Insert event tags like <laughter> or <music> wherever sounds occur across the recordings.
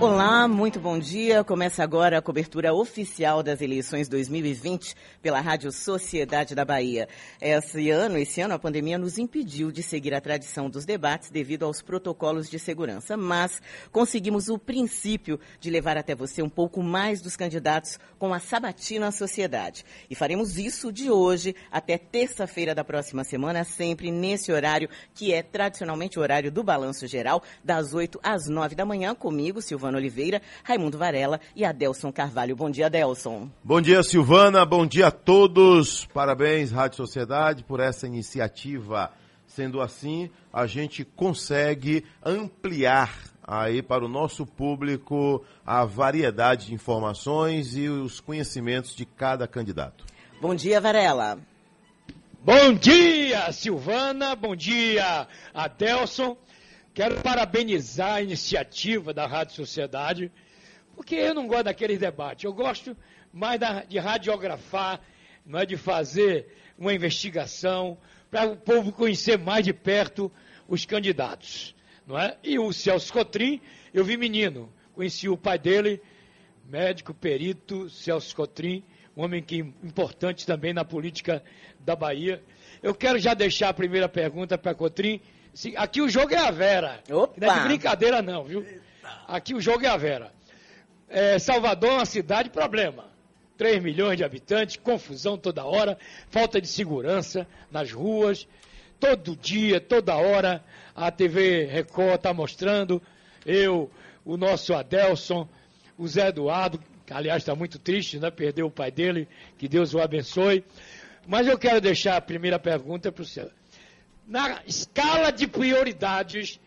Olá, muito bom dia. Começa agora a cobertura oficial das eleições 2020 pela Rádio Sociedade da Bahia. Esse ano, esse ano a pandemia nos impediu de seguir a tradição dos debates devido aos protocolos de segurança, mas conseguimos o princípio de levar até você um pouco mais dos candidatos com a sabatina à sociedade. E faremos isso de hoje até terça-feira da próxima semana, sempre nesse horário que é tradicionalmente o horário do balanço geral, das 8 às 9 da manhã, comigo, Silvana Silvana Oliveira, Raimundo Varela e Adelson Carvalho. Bom dia, Adelson. Bom dia, Silvana. Bom dia a todos. Parabéns, Rádio Sociedade, por essa iniciativa. Sendo assim, a gente consegue ampliar aí para o nosso público a variedade de informações e os conhecimentos de cada candidato. Bom dia, Varela. Bom dia, Silvana. Bom dia, Adelson. Quero parabenizar a iniciativa da Rádio Sociedade, porque eu não gosto daqueles debates. Eu gosto mais da, de radiografar, não é de fazer uma investigação para o povo conhecer mais de perto os candidatos, não é? E o Celso Cotrim, eu vi menino, conheci o pai dele, médico, perito, Celso Cotrim, um homem que importante também na política da Bahia. Eu quero já deixar a primeira pergunta para Cotrim Aqui o jogo é a Vera. Opa. Não é de brincadeira, não, viu? Aqui o jogo é a Vera. É, Salvador é uma cidade problema. 3 milhões de habitantes, confusão toda hora, falta de segurança nas ruas. Todo dia, toda hora, a TV Record está mostrando. Eu, o nosso Adelson, o Zé Eduardo, que aliás está muito triste, né? Perdeu o pai dele, que Deus o abençoe. Mas eu quero deixar a primeira pergunta para o senhor na escala de prioridades,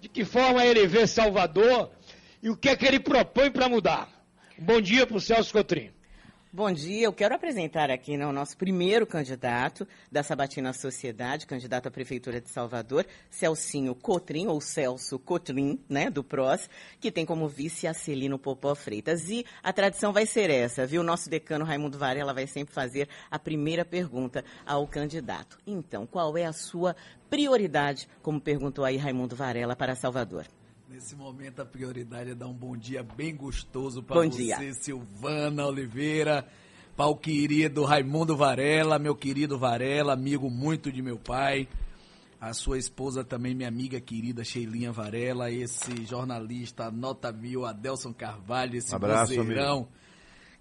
de que forma ele vê Salvador e o que é que ele propõe para mudar. Bom dia para o Celso Cotrim. Bom dia, eu quero apresentar aqui né, o nosso primeiro candidato da Sabatina Sociedade, candidato à Prefeitura de Salvador, Celcinho Cotrim, ou Celso Cotrim, né, do PROS, que tem como vice a Celino Popó Freitas. E a tradição vai ser essa, viu? Nosso decano Raimundo Varela vai sempre fazer a primeira pergunta ao candidato. Então, qual é a sua prioridade, como perguntou aí Raimundo Varela, para Salvador? Nesse momento, a prioridade é dar um bom dia bem gostoso para você, dia. Silvana Oliveira, para o querido Raimundo Varela, meu querido Varela, amigo muito de meu pai. A sua esposa também, minha amiga querida Sheilinha Varela, esse jornalista nota mil, Adelson Carvalho, esse abraço, vozeirão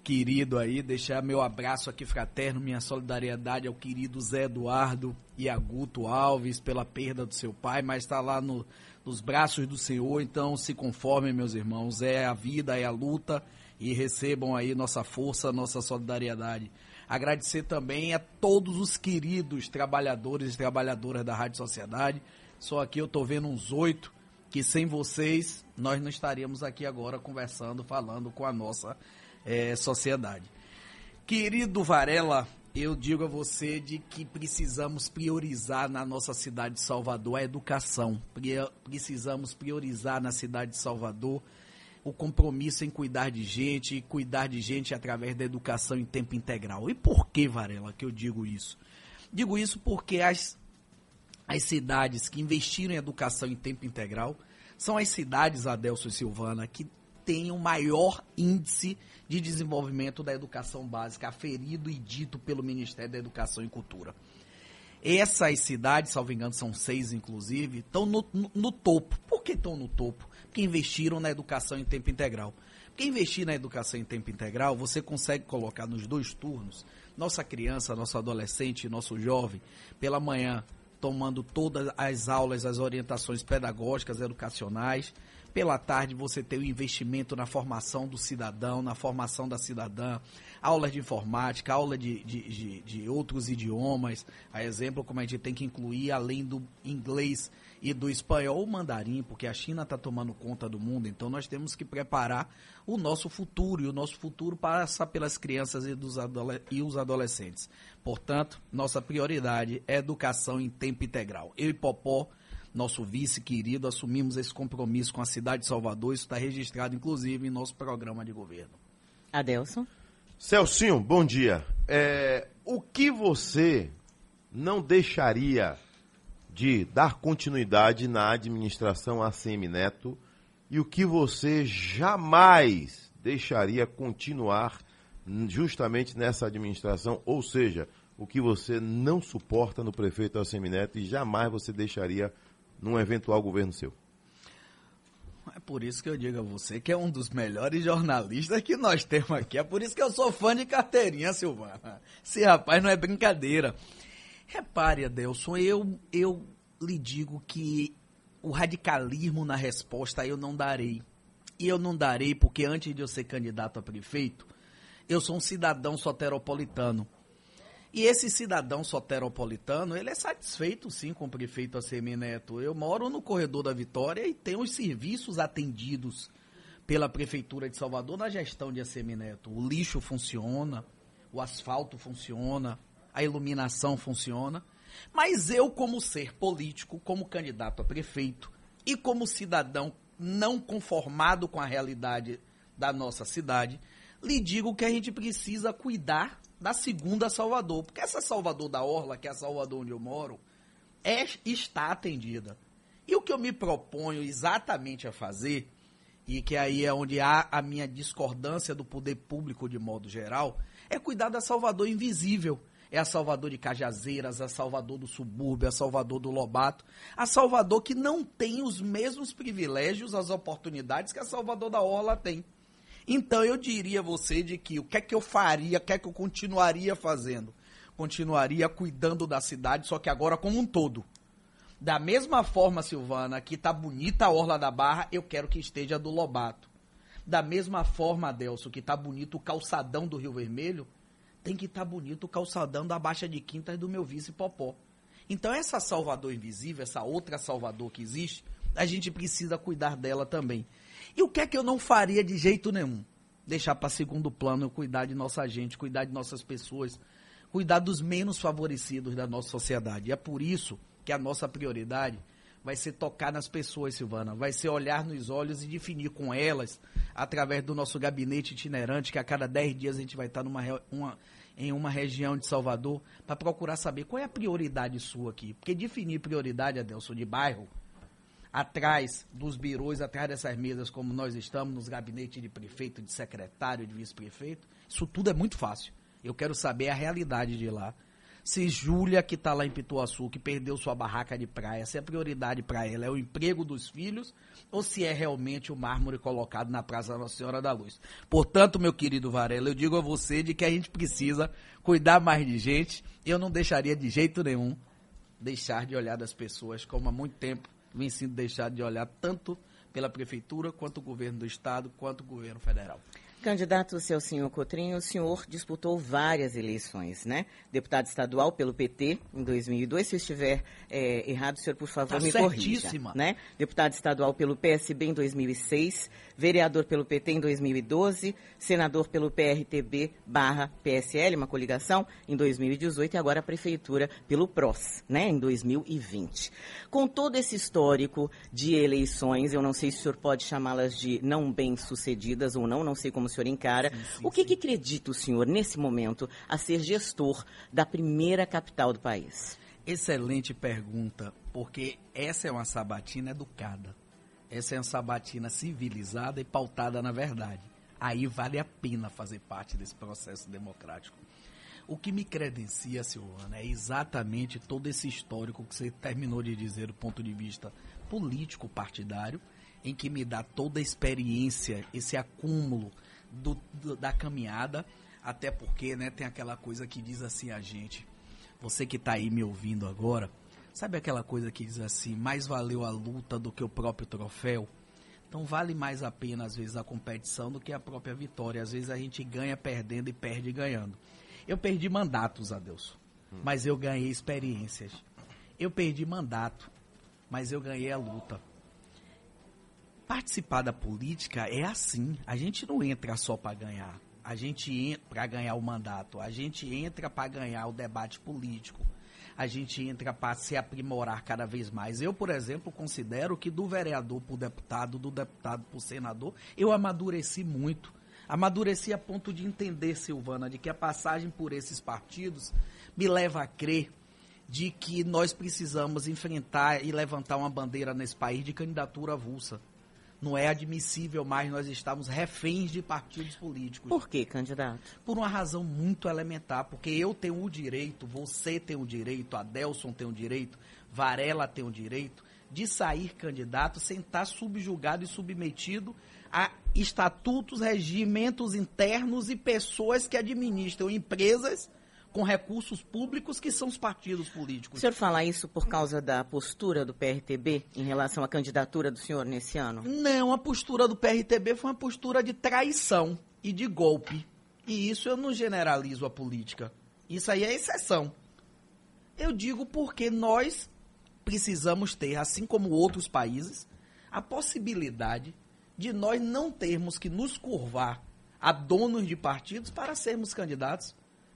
querido aí. Deixar meu abraço aqui fraterno, minha solidariedade ao querido Zé Eduardo e a Guto Alves pela perda do seu pai, mas está lá no nos braços do Senhor. Então se conformem, meus irmãos. É a vida, é a luta e recebam aí nossa força, nossa solidariedade. Agradecer também a todos os queridos trabalhadores e trabalhadoras da Rádio Sociedade. Só aqui eu estou vendo uns oito que sem vocês nós não estaríamos aqui agora conversando, falando com a nossa é, sociedade. Querido Varela, eu digo a você de que precisamos priorizar na nossa cidade de Salvador a educação. Precisamos priorizar na cidade de Salvador o compromisso em cuidar de gente, e cuidar de gente através da educação em tempo integral. E por que, Varela, que eu digo isso? Digo isso porque as, as cidades que investiram em educação em tempo integral são as cidades, Adelso e Silvana, que têm o maior índice de Desenvolvimento da Educação Básica, aferido e dito pelo Ministério da Educação e Cultura. Essas cidades, salvo engano, são seis inclusive, estão no, no, no topo. Por que estão no topo? Porque investiram na educação em tempo integral. Porque investir na educação em tempo integral, você consegue colocar nos dois turnos nossa criança, nosso adolescente, nosso jovem, pela manhã, tomando todas as aulas, as orientações pedagógicas, educacionais, pela tarde você tem o investimento na formação do cidadão, na formação da cidadã, aulas de informática, aula de, de, de, de outros idiomas. A exemplo, como a gente tem que incluir, além do inglês e do espanhol, o mandarim, porque a China está tomando conta do mundo. Então nós temos que preparar o nosso futuro e o nosso futuro passa pelas crianças e, dos e os adolescentes. Portanto, nossa prioridade é educação em tempo integral. Eu e Popó nosso vice querido, assumimos esse compromisso com a cidade de Salvador. Isso está registrado, inclusive, em nosso programa de governo. Adelson. Celcinho, bom dia. É, o que você não deixaria de dar continuidade na administração ACM Neto e o que você jamais deixaria continuar justamente nessa administração, ou seja, o que você não suporta no prefeito Assemineto e jamais você deixaria num eventual governo seu. É por isso que eu digo a você que é um dos melhores jornalistas que nós temos aqui. É por isso que eu sou fã de carteirinha, Silvana. Esse rapaz não é brincadeira. Repare, Adelson, eu, eu lhe digo que o radicalismo na resposta eu não darei. E eu não darei porque antes de eu ser candidato a prefeito, eu sou um cidadão soteropolitano. E esse cidadão soteropolitano, ele é satisfeito sim com o prefeito ACM Neto. Eu moro no corredor da Vitória e tenho os serviços atendidos pela Prefeitura de Salvador na gestão de ACM Neto. O lixo funciona, o asfalto funciona, a iluminação funciona. Mas eu, como ser político, como candidato a prefeito e como cidadão não conformado com a realidade da nossa cidade, lhe digo que a gente precisa cuidar da segunda Salvador. Porque essa Salvador da Orla, que é a Salvador onde eu moro, é, está atendida. E o que eu me proponho exatamente a fazer, e que aí é onde há a minha discordância do poder público de modo geral, é cuidar da Salvador invisível. É a Salvador de Cajazeiras, a Salvador do subúrbio, a Salvador do Lobato. A Salvador que não tem os mesmos privilégios, as oportunidades que a Salvador da Orla tem. Então eu diria a você de que o que é que eu faria, o que é que eu continuaria fazendo? Continuaria cuidando da cidade, só que agora como um todo. Da mesma forma, Silvana, que tá bonita a Orla da Barra, eu quero que esteja do Lobato. Da mesma forma, Adelso, que tá bonito o calçadão do Rio Vermelho, tem que estar tá bonito o calçadão da Baixa de Quintas do meu vice Popó. Então essa Salvador invisível, essa outra Salvador que existe, a gente precisa cuidar dela também. E o que é que eu não faria de jeito nenhum? Deixar para segundo plano eu cuidar de nossa gente, cuidar de nossas pessoas, cuidar dos menos favorecidos da nossa sociedade. E é por isso que a nossa prioridade vai ser tocar nas pessoas, Silvana, vai ser olhar nos olhos e definir com elas, através do nosso gabinete itinerante, que a cada 10 dias a gente vai estar numa, uma, em uma região de Salvador, para procurar saber qual é a prioridade sua aqui. Porque definir prioridade, Adelson, de bairro, atrás dos birôs, atrás dessas mesas, como nós estamos, nos gabinetes de prefeito, de secretário, de vice-prefeito, isso tudo é muito fácil. Eu quero saber a realidade de lá. Se Júlia, que está lá em Pituaçu, que perdeu sua barraca de praia, se a prioridade para ela é o emprego dos filhos ou se é realmente o mármore colocado na Praça Nossa Senhora da Luz. Portanto, meu querido Varela, eu digo a você de que a gente precisa cuidar mais de gente. Eu não deixaria de jeito nenhum deixar de olhar das pessoas como há muito tempo vem sendo deixado de olhar tanto pela prefeitura, quanto o governo do estado, quanto o governo federal. Candidato seu senhor Cotrinho, o senhor disputou várias eleições, né? Deputado estadual pelo PT em 2002. Se eu estiver é, errado, o senhor, por favor, tá me corrija. Né? Deputado estadual pelo PSB em 2006, vereador pelo PT em 2012, senador pelo PRTB barra PSL, uma coligação, em 2018 e agora a prefeitura pelo PROS, né? Em 2020. Com todo esse histórico de eleições, eu não sei se o senhor pode chamá-las de não bem-sucedidas ou não, não sei como senhor encara. Sim, sim, o que, que acredita o senhor, nesse momento, a ser gestor da primeira capital do país? Excelente pergunta, porque essa é uma sabatina educada. Essa é uma sabatina civilizada e pautada na verdade. Aí vale a pena fazer parte desse processo democrático. O que me credencia, Silvana, é exatamente todo esse histórico que você terminou de dizer do ponto de vista político partidário, em que me dá toda a experiência, esse acúmulo do, do, da caminhada, até porque né, tem aquela coisa que diz assim a gente, você que está aí me ouvindo agora, sabe aquela coisa que diz assim, mais valeu a luta do que o próprio troféu? Então vale mais a pena, às vezes, a competição do que a própria vitória. Às vezes a gente ganha perdendo e perde ganhando. Eu perdi mandatos, Adeus, hum. mas eu ganhei experiências. Eu perdi mandato, mas eu ganhei a luta participar da política é assim. A gente não entra só para ganhar. A gente entra para ganhar o mandato. A gente entra para ganhar o debate político. A gente entra para se aprimorar cada vez mais. Eu, por exemplo, considero que do vereador para o deputado, do deputado para o senador, eu amadureci muito. Amadureci a ponto de entender, Silvana, de que a passagem por esses partidos me leva a crer de que nós precisamos enfrentar e levantar uma bandeira nesse país de candidatura avulsa Não é admissível mais nós estarmos reféns de partidos políticos. Por que, candidato? Por uma razão muito elementar, porque eu tenho o direito, você tem o direito, Adelson tem o direito, Varela tem o direito de sair candidato sem estar subjugado e submetido a estatutos, regimentos internos e pessoas que administram empresas com recursos públicos que são os partidos políticos. O senhor fala isso por causa da postura do PRTB em relação à candidatura do senhor nesse ano? Não, a postura do PRTB foi uma postura de traição e de golpe. E isso eu não generalizo a política. Isso aí é exceção. Eu digo porque nós precisamos ter, assim como outros países, a possibilidade de nós não termos que nos curvar a donos de partidos para sermos candidatos.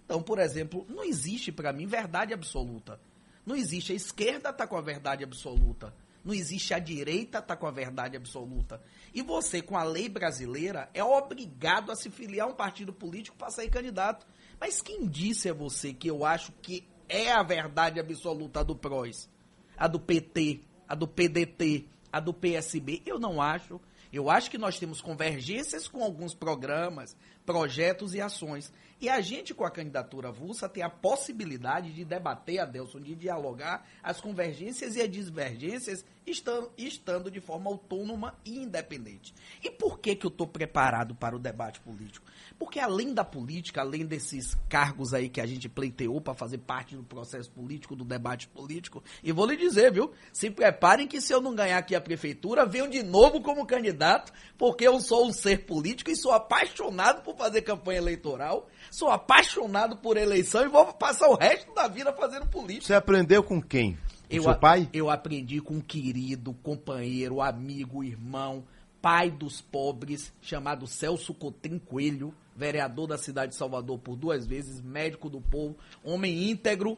Então, por exemplo, não existe para mim verdade absoluta. Não existe a esquerda tá com a verdade absoluta. Não existe a direita tá com a verdade absoluta. E você, com a lei brasileira, é obrigado a se filiar a um partido político para sair candidato. Mas quem disse a você que eu acho que é a verdade absoluta do PROS, a do PT, a do PDT, a do PSB? Eu não acho. Eu acho que nós temos convergências com alguns programas, projetos e ações. E a gente, com a candidatura avulsa, tem a possibilidade de debater, Adelson, de dialogar as convergências e as divergências estando, estando de forma autônoma e independente. E por que, que eu estou preparado para o debate político? Porque além da política, além desses cargos aí que a gente pleiteou para fazer parte do processo político, do debate político, e vou lhe dizer, viu? Se preparem que se eu não ganhar aqui a prefeitura, venho de novo como candidato, porque eu sou um ser político e sou apaixonado por fazer campanha eleitoral Sou apaixonado por eleição e vou passar o resto da vida fazendo política. Você aprendeu com quem? Com eu, seu pai? Eu aprendi com um querido companheiro, amigo, irmão, pai dos pobres, chamado Celso Cotrim Coelho, vereador da cidade de Salvador por duas vezes, médico do povo, homem íntegro,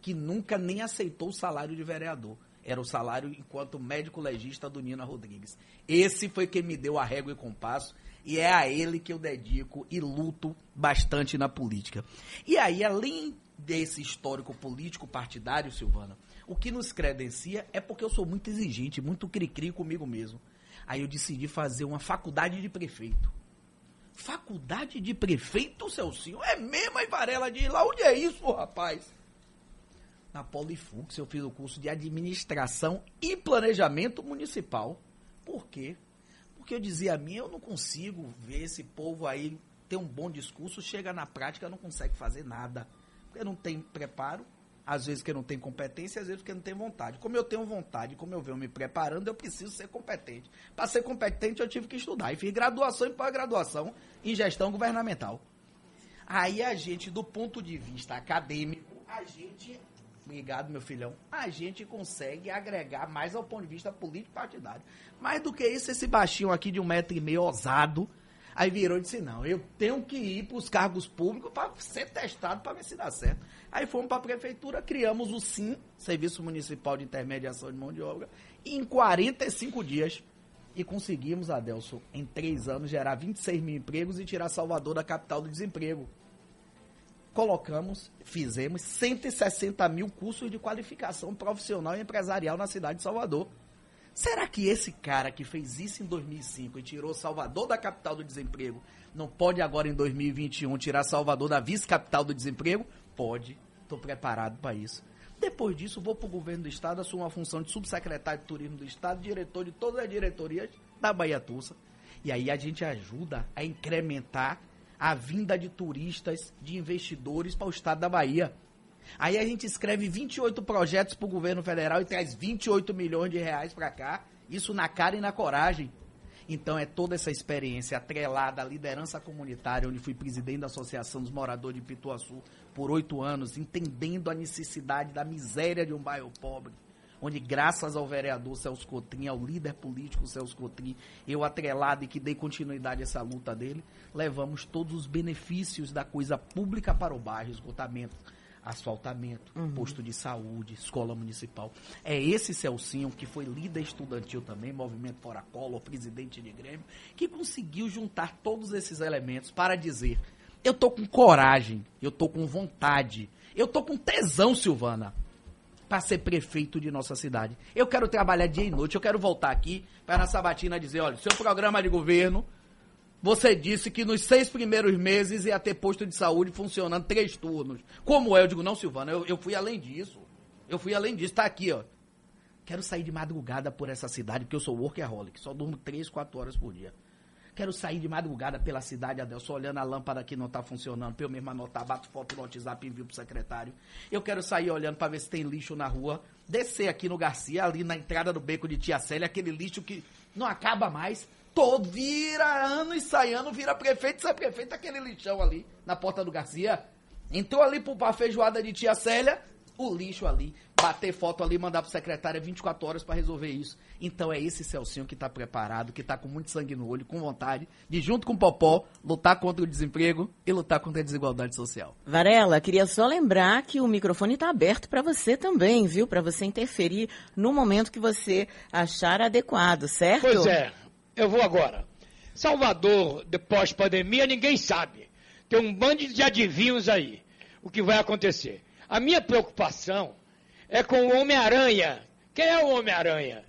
que nunca nem aceitou o salário de vereador. Era o salário enquanto médico legista do Nina Rodrigues. Esse foi quem me deu a régua e compasso e é a ele que eu dedico e luto bastante na política. E aí, além desse histórico político partidário, Silvana, o que nos credencia é porque eu sou muito exigente, muito cri-cri comigo mesmo. Aí eu decidi fazer uma faculdade de prefeito. Faculdade de prefeito, Celcinho? É mesmo, aí Varela de lá? Onde é isso, rapaz? Na Polifux eu fiz o curso de administração e planejamento municipal. Por quê? Porque eu dizia a mim, eu não consigo ver esse povo aí ter um bom discurso, chega na prática não consegue fazer nada. Porque não tem preparo, às vezes que não tem competência, às vezes porque não tem vontade. Como eu tenho vontade, como eu venho me preparando, eu preciso ser competente. Para ser competente, eu tive que estudar. E fiz graduação e pós-graduação em gestão governamental. Aí a gente, do ponto de vista acadêmico, a gente Obrigado, meu filhão. A gente consegue agregar mais ao ponto de vista político partidário. Mais do que isso, esse baixinho aqui de um metro e meio ousado, aí virou e disse, não, eu tenho que ir para os cargos públicos para ser testado para ver se dá certo. Aí fomos para a prefeitura, criamos o SIM, Serviço Municipal de Intermediação de Mão de Obra, em 45 dias e conseguimos, Adelson, em três anos, gerar 26 mil empregos e tirar Salvador da capital do desemprego colocamos, fizemos 160 mil cursos de qualificação profissional e empresarial na cidade de Salvador. Será que esse cara que fez isso em 2005 e tirou Salvador da capital do desemprego, não pode agora em 2021 tirar Salvador da vice-capital do desemprego? Pode. Estou preparado para isso. Depois disso, vou para o governo do estado, assumo a função de subsecretário de turismo do estado, diretor de todas as diretorias da Bahia Tussa. E aí a gente ajuda a incrementar a vinda de turistas, de investidores para o estado da Bahia. Aí a gente escreve 28 projetos para o governo federal e traz 28 milhões de reais para cá, isso na cara e na coragem. Então é toda essa experiência atrelada à liderança comunitária, onde fui presidente da Associação dos Moradores de Pituaçu por oito anos, entendendo a necessidade da miséria de um bairro pobre onde graças ao vereador Celso Cotrim, ao líder político Celso Cotrim, eu atrelado e que dei continuidade a essa luta dele, levamos todos os benefícios da coisa pública para o bairro, esgotamento, asfaltamento, uhum. posto de saúde, escola municipal. É esse Celcinho, que foi líder estudantil também, Movimento Fora Collor, presidente de Grêmio, que conseguiu juntar todos esses elementos para dizer, eu tô com coragem, eu tô com vontade, eu tô com tesão, Silvana, para ser prefeito de nossa cidade. Eu quero trabalhar dia e noite, eu quero voltar aqui para na sabatina dizer, olha, seu programa de governo, você disse que nos seis primeiros meses ia ter posto de saúde funcionando três turnos. Como é? Eu digo, não, Silvana, eu, eu fui além disso. Eu fui além disso, tá aqui, ó. Quero sair de madrugada por essa cidade, porque eu sou workaholic, só durmo três, quatro horas por dia. Quero sair de madrugada pela cidade, Adelson, olhando a lâmpada que não está funcionando, para eu mesmo anotar, bato foto no WhatsApp e envio pro secretário. Eu quero sair olhando para ver se tem lixo na rua, descer aqui no Garcia, ali na entrada do beco de Tia Célia, aquele lixo que não acaba mais. Todo vira ano e sai ano, vira prefeito, sai prefeito, aquele lixão ali na porta do Garcia. Entrou ali pra feijoada de Tia Célia, o lixo ali, bater foto ali, mandar pro secretário 24 horas para resolver isso. Então é esse Celcinho que tá preparado, que tá com muito sangue no olho, com vontade de, junto com o Popó, lutar contra o desemprego e lutar contra a desigualdade social. Varela, queria só lembrar que o microfone está aberto para você também, viu? Para você interferir no momento que você achar adequado, certo? Pois é, eu vou agora. Salvador, depois pandemia, ninguém sabe. Tem um bando de adivinhos aí. O que vai acontecer? A minha preocupação é com o Homem-Aranha. Quem é o Homem-Aranha?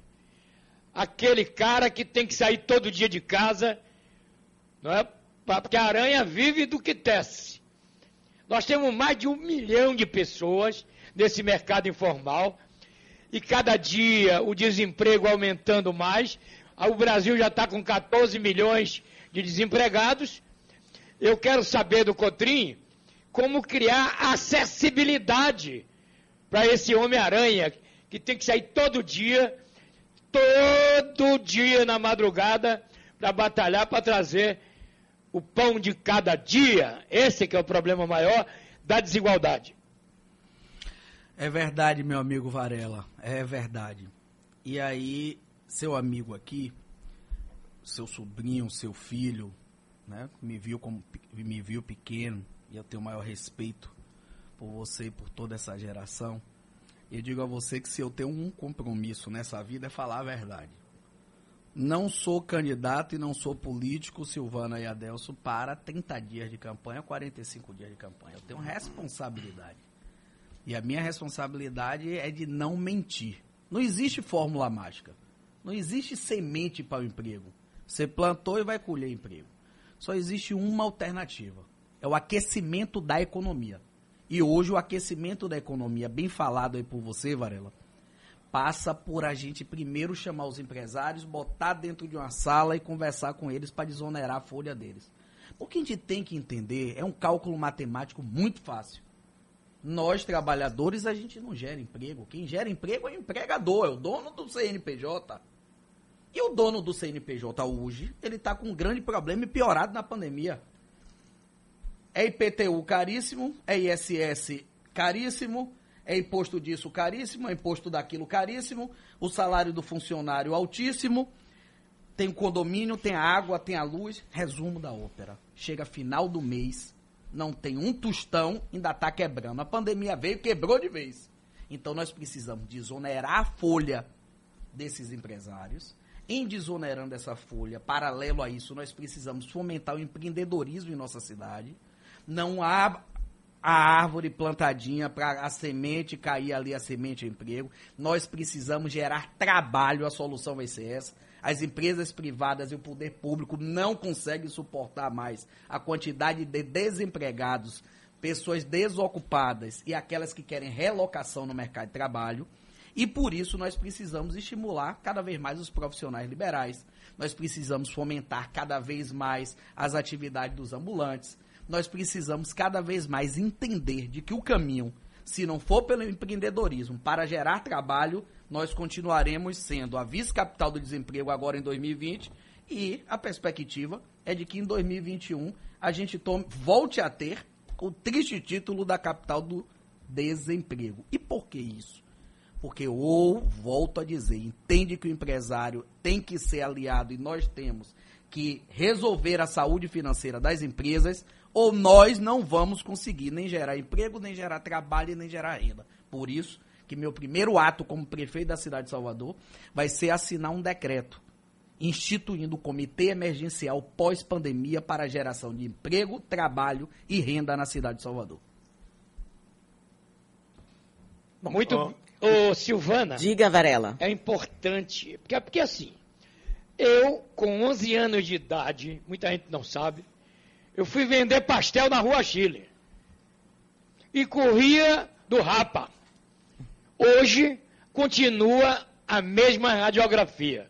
Aquele cara que tem que sair todo dia de casa, não é? Porque a aranha vive do que tece. Nós temos mais de um milhão de pessoas nesse mercado informal e cada dia o desemprego aumentando mais. O Brasil já está com 14 milhões de desempregados. Eu quero saber do Cotrim como criar acessibilidade para esse Homem-Aranha que tem que sair todo dia, todo dia na madrugada, para batalhar para trazer o pão de cada dia. Esse que é o problema maior da desigualdade. É verdade, meu amigo Varela, é verdade. E aí, seu amigo aqui, seu sobrinho, seu filho, né, me viu como me viu pequeno, e eu tenho o maior respeito por você e por toda essa geração. Eu digo a você que se eu tenho um compromisso nessa vida é falar a verdade. Não sou candidato e não sou político, Silvana e Adelso, para 30 dias de campanha, 45 dias de campanha. Eu tenho responsabilidade. E a minha responsabilidade é de não mentir. Não existe fórmula mágica. Não existe semente para o emprego. Você plantou e vai colher emprego. Só existe uma alternativa é o aquecimento da economia. E hoje o aquecimento da economia, bem falado aí por você, Varela, passa por a gente primeiro chamar os empresários, botar dentro de uma sala e conversar com eles para desonerar a folha deles. O que a gente tem que entender é um cálculo matemático muito fácil. Nós, trabalhadores, a gente não gera emprego. Quem gera emprego é o empregador, é o dono do CNPJ. E o dono do CNPJ hoje, ele está com um grande problema e piorado na pandemia. É IPTU caríssimo, é ISS caríssimo, é imposto disso caríssimo, é imposto daquilo caríssimo, o salário do funcionário altíssimo, tem o condomínio, tem a água, tem a luz. Resumo da ópera. Chega final do mês, não tem um tostão, ainda está quebrando. A pandemia veio quebrou de vez. Então nós precisamos desonerar a folha desses empresários. Em desonerando essa folha, paralelo a isso, nós precisamos fomentar o empreendedorismo em nossa cidade não há a árvore plantadinha para a semente cair ali, a semente emprego. Nós precisamos gerar trabalho, a solução vai ser essa. As empresas privadas e o poder público não conseguem suportar mais a quantidade de desempregados, pessoas desocupadas e aquelas que querem relocação no mercado de trabalho. E por isso nós precisamos estimular cada vez mais os profissionais liberais. Nós precisamos fomentar cada vez mais as atividades dos ambulantes nós precisamos cada vez mais entender de que o caminho, se não for pelo empreendedorismo para gerar trabalho, nós continuaremos sendo a vice-capital do desemprego agora em 2020 e a perspectiva é de que em 2021 a gente tome, volte a ter o triste título da capital do desemprego. E por que isso? Porque ou, volto a dizer, entende que o empresário tem que ser aliado e nós temos que resolver a saúde financeira das empresas, ou nós não vamos conseguir nem gerar emprego, nem gerar trabalho e nem gerar renda. Por isso que meu primeiro ato como prefeito da cidade de Salvador vai ser assinar um decreto instituindo o Comitê Emergencial pós-pandemia para a geração de emprego, trabalho e renda na cidade de Salvador. Muito, Ô, Silvana. Diga, Varela. É importante. Porque, porque assim, eu, com 11 anos de idade, muita gente não sabe, eu fui vender pastel na Rua Chile. E corria do Rapa. Hoje, continua a mesma radiografia.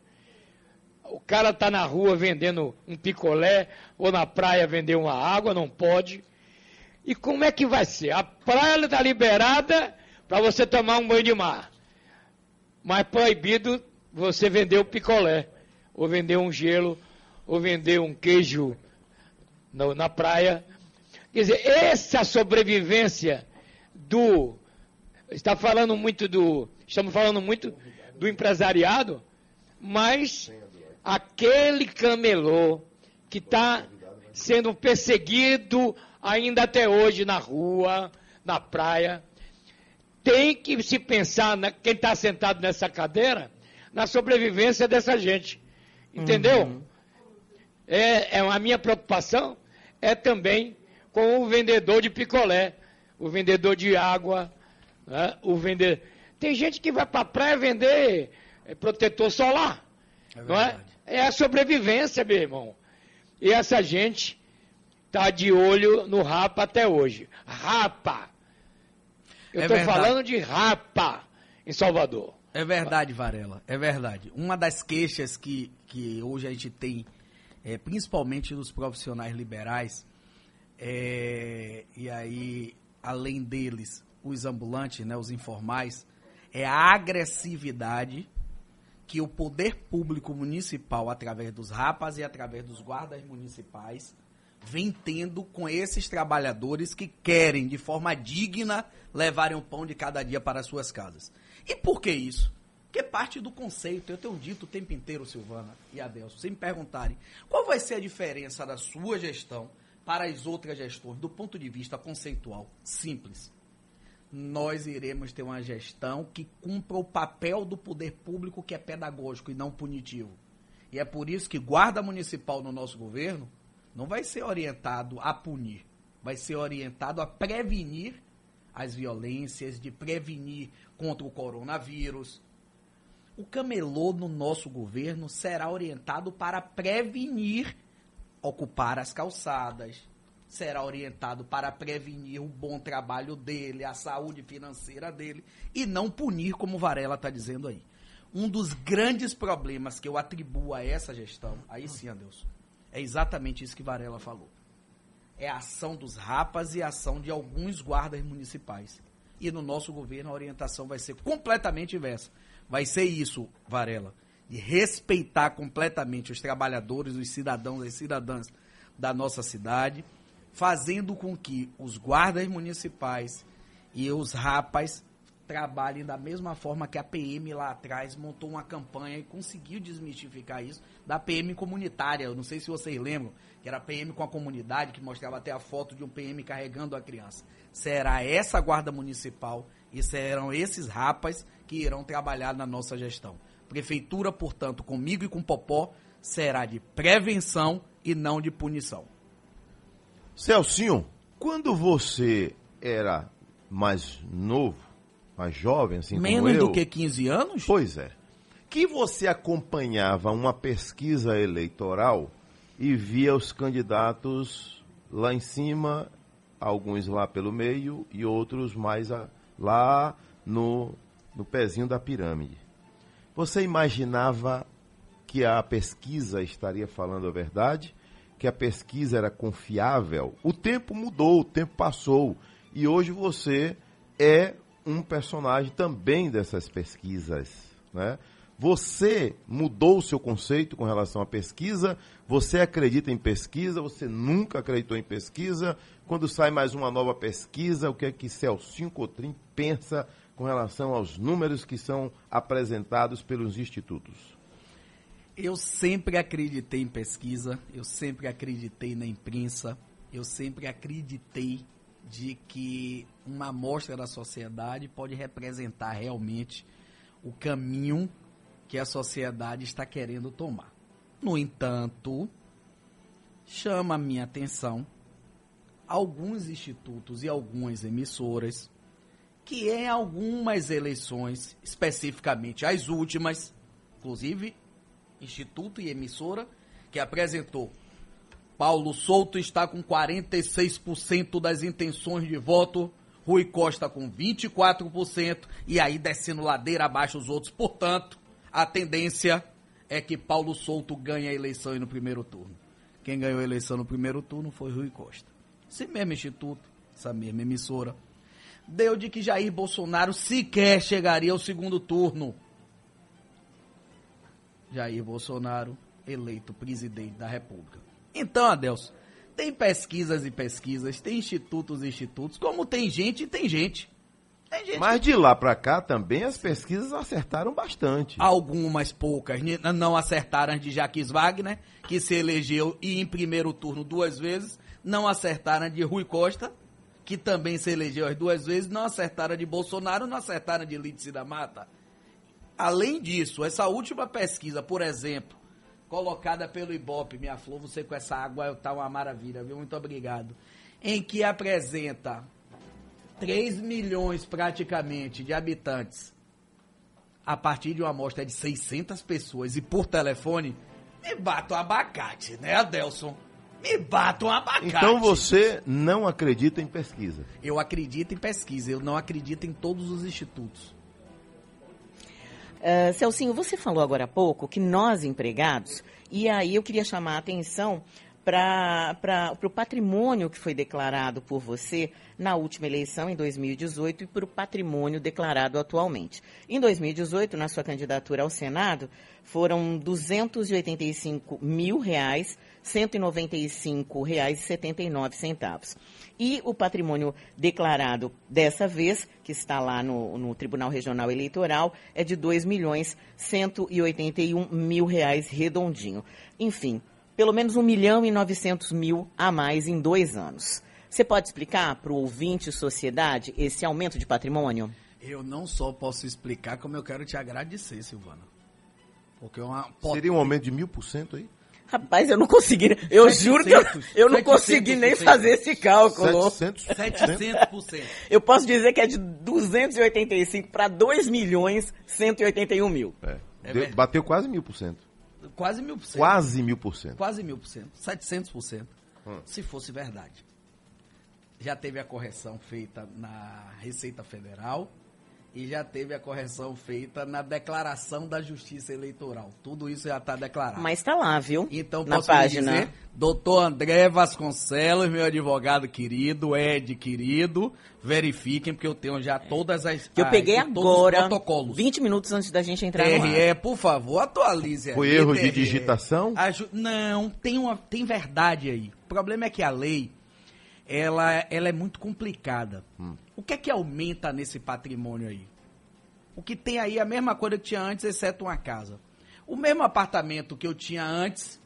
O cara está na rua vendendo um picolé, ou na praia vender uma água, não pode. E como é que vai ser? A praia está liberada para você tomar um banho de mar. Mas proibido você vender o picolé, ou vender um gelo, ou vender um queijo no, na praia. Quer dizer, essa sobrevivência do. Está falando muito do. Estamos falando muito do empresariado, mas aquele camelô que está sendo perseguido ainda até hoje na rua, na praia, tem que se pensar, na, quem está sentado nessa cadeira, na sobrevivência dessa gente. Entendeu? Uhum. É, é a minha preocupação é também com o vendedor de picolé, o vendedor de água, né? o vender. Tem gente que vai para a praia vender é, protetor solar, é não é? É a sobrevivência, meu irmão. E essa gente está de olho no rapa até hoje. Rapa! Eu estou é falando de rapa em Salvador. É verdade, Varela, é verdade. Uma das queixas que, que hoje a gente tem, é, principalmente dos profissionais liberais, é, e aí, além deles, os ambulantes, né, os informais, é a agressividade que o poder público municipal, através dos rapas e através dos guardas municipais, vem tendo com esses trabalhadores que querem, de forma digna, levarem o pão de cada dia para suas casas. E por que isso? Porque parte do conceito, eu tenho dito o tempo inteiro, Silvana e Adelso, se me perguntarem qual vai ser a diferença da sua gestão para as outras gestões, do ponto de vista conceitual, simples. Nós iremos ter uma gestão que cumpra o papel do poder público que é pedagógico e não punitivo. E é por isso que guarda municipal no nosso governo não vai ser orientado a punir, vai ser orientado a prevenir as violências, de prevenir contra o coronavírus. O camelô no nosso governo será orientado para prevenir ocupar as calçadas, será orientado para prevenir o bom trabalho dele, a saúde financeira dele e não punir, como Varela está dizendo aí. Um dos grandes problemas que eu atribuo a essa gestão, aí sim, Adeus, é exatamente isso que Varela falou. É a ação dos rapas e a ação de alguns guardas municipais. E no nosso governo a orientação vai ser completamente inversa. Vai ser isso, Varela, de respeitar completamente os trabalhadores, os cidadãos e cidadãs da nossa cidade, fazendo com que os guardas municipais e os rapas trabalhem da mesma forma que a PM lá atrás montou uma campanha e conseguiu desmistificar isso da PM comunitária. Eu não sei se vocês lembram, que era a PM com a comunidade, que mostrava até a foto de um PM carregando a criança. Será essa guarda municipal e serão esses rapas que irão trabalhar na nossa gestão. Prefeitura, portanto, comigo e com Popó, será de prevenção e não de punição. Celcinho, quando você era mais novo, mais jovem, assim Menos eu... do que 15 anos? Pois é. Que você acompanhava uma pesquisa eleitoral e via os candidatos lá em cima, alguns lá pelo meio e outros mais a, lá no, no pezinho da pirâmide. Você imaginava que a pesquisa estaria falando a verdade? Que a pesquisa era confiável? O tempo mudou, o tempo passou. E hoje você é um personagem também dessas pesquisas, né? Você mudou o seu conceito com relação à pesquisa? Você acredita em pesquisa? Você nunca acreditou em pesquisa? Quando sai mais uma nova pesquisa, o que é que Celcinho Cotrim pensa com relação aos números que são apresentados pelos institutos? Eu sempre acreditei em pesquisa, eu sempre acreditei na imprensa, eu sempre acreditei de que uma amostra da sociedade pode representar realmente o caminho que a sociedade está querendo tomar. No entanto, chama a minha atenção alguns institutos e algumas emissoras que em algumas eleições, especificamente as últimas, inclusive Instituto e emissora, que apresentou Paulo Souto está com 46% das intenções de voto, Rui Costa com 24%, e aí descendo ladeira abaixo os outros. Portanto, a tendência é que Paulo Souto ganhe a eleição no primeiro turno. Quem ganhou a eleição no primeiro turno foi Rui Costa. Esse mesmo instituto, essa mesma emissora, deu de que Jair Bolsonaro sequer chegaria ao segundo turno. Jair Bolsonaro eleito presidente da República. Então, Adelson, tem pesquisas e pesquisas, tem institutos e institutos, como tem gente e tem gente. Tem gente Mas que- de lá pra cá também as pesquisas acertaram bastante. Algumas poucas ni- não acertaram as de Jaques Wagner, que se elegeu e em primeiro turno duas vezes. Não acertaram de Rui Costa, que também se elegeu as duas vezes. Não acertaram de Bolsonaro, não acertaram de Lídice da Mata. Além disso, essa última pesquisa, por exemplo, colocada pelo Ibope, minha flor, você com essa água tá uma maravilha, viu? Muito obrigado. Em que apresenta 3 milhões praticamente de habitantes a partir de uma amostra de 600 pessoas e por telefone, me bata um abacate, né, Adelson? Me bata um abacate. Então você não acredita em pesquisa. Eu acredito em pesquisa, eu não acredito em todos os institutos. Ah, Celcinho, você falou agora há pouco que nós empregados, e aí eu queria chamar a atenção para o patrimônio que foi declarado por você na última eleição, em 2018, e para o patrimônio declarado atualmente. Em 2018, na sua candidatura ao Senado, foram 285 mil reais, 195 reais e 79 centavos. E o patrimônio declarado dessa vez, que está lá no, no Tribunal Regional Eleitoral, é de 2 milhões 181 mil reais redondinho. Enfim, pelo menos 1 milhão e 900 mil a mais em dois anos. Você pode explicar para o ouvinte sociedade esse aumento de patrimônio? Eu não só posso explicar, como eu quero te agradecer, Silvana. Porque é uma Seria um aumento de mil por cento aí? Rapaz, eu não consegui. Eu juro que eu, 700, eu não consegui nem fazer esse cálculo. 700? 700%. Eu posso dizer que é de 285 para 2 milhões 181 mil. É. É Deu- bateu quase mil por cento. Quase mil por cento. Quase mil por cento. Quase mil por cento. 700 por cento. Hum. Se fosse verdade. Já teve a correção feita na Receita Federal e já teve a correção feita na declaração da Justiça Eleitoral. Tudo isso já está declarado. Mas tá lá, viu? Então, Na página. dizer, doutor André Vasconcelos, meu advogado querido, Ed querido, verifiquem, porque eu tenho já todas as. Que eu ah, peguei agora, protocolos. 20 minutos antes da gente entrar no ar. TRE, por favor, atualize. Foi erro de TRE. digitação? Aju- Não, tem, uma, tem verdade aí. O problema é que a lei, ela, ela é muito complicada. O que é que aumenta nesse patrimônio aí? O que tem aí é a mesma coisa que tinha antes, exceto uma casa. O mesmo apartamento que eu tinha antes,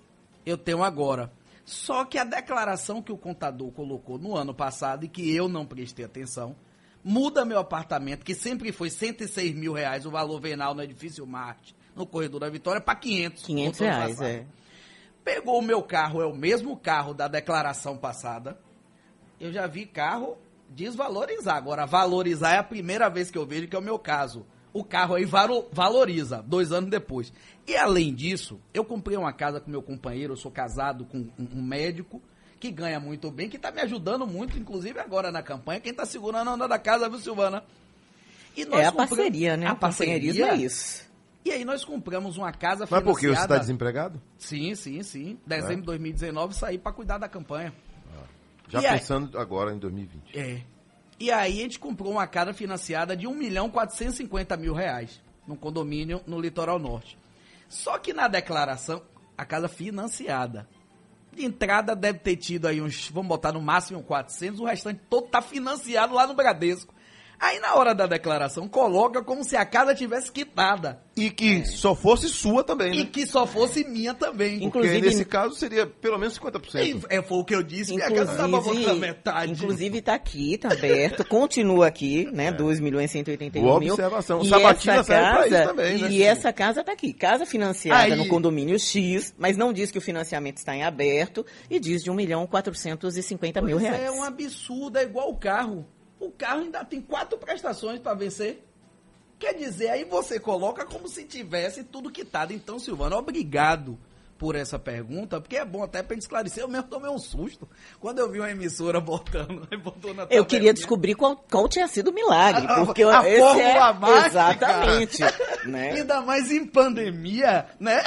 eu tenho agora. Só que a declaração que o contador colocou no ano passado e que eu não prestei atenção, muda meu apartamento, que sempre foi 106 mil reais o valor venal no edifício Marte, no Corredor da Vitória, para 500. 500 no ano reais, passado. é. Pegou o meu carro, é o mesmo carro da declaração passada. Eu já vi carro desvalorizar. Agora, valorizar é a primeira vez que eu vejo que é o meu caso. O carro aí valo- valoriza, dois anos depois. E além disso, eu comprei uma casa com meu companheiro, eu sou casado com um, médico que ganha muito bem, que está me ajudando muito, inclusive agora na campanha. Quem está segurando a onda da casa, viu, Silvana? E É a compramos- parceria, né? A companheirismo parceria. é isso. E aí nós compramos uma casa Mas por que você está financiada- desempregado? Sim, sim, sim. Dezembro de 2019 saí para cuidar da campanha. Já E aí? pensando agora em 2020. É. E aí a gente comprou uma casa financiada de 1 milhão 450 mil reais num condomínio no litoral norte. Só que na declaração, a casa financiada. De entrada deve ter tido aí uns, vamos botar no máximo 400, o restante todo tá financiado lá no Bradesco. Aí na hora da declaração coloca como se a casa tivesse quitada E que só fosse sua também, e né? que só fosse minha também. Porque Inclusive- nesse caso seria pelo menos 50%. E, é, foi o que eu disse, minha casa tava botando Inclusive, metade. inclusive tá aqui, tá aberto, continua aqui, né? 2 milhões e 181 Boa mil. observação. O E Sabatina essa serve pra isso casa- também, né? E essa casa tá aqui, casa financiada Aí. no condomínio X, mas não diz que o financiamento está em aberto e diz de 1 milhão 450 mil Pois reais. É um absurdo, é igual o carro. O carro ainda tem quatro prestações para vencer. Quer dizer, aí você coloca como se tivesse tudo quitado. Então, Silvano, obrigado por essa pergunta, porque é bom até para esclarecer. Eu mesmo tomei um susto quando eu vi uma emissora botando. <laughs> Botou na eu queria descobrir qual, qual tinha sido o milagre. <laughs> Porque a, a esse é, mágica. Exatamente. né? <laughs> Ainda mais em pandemia, né?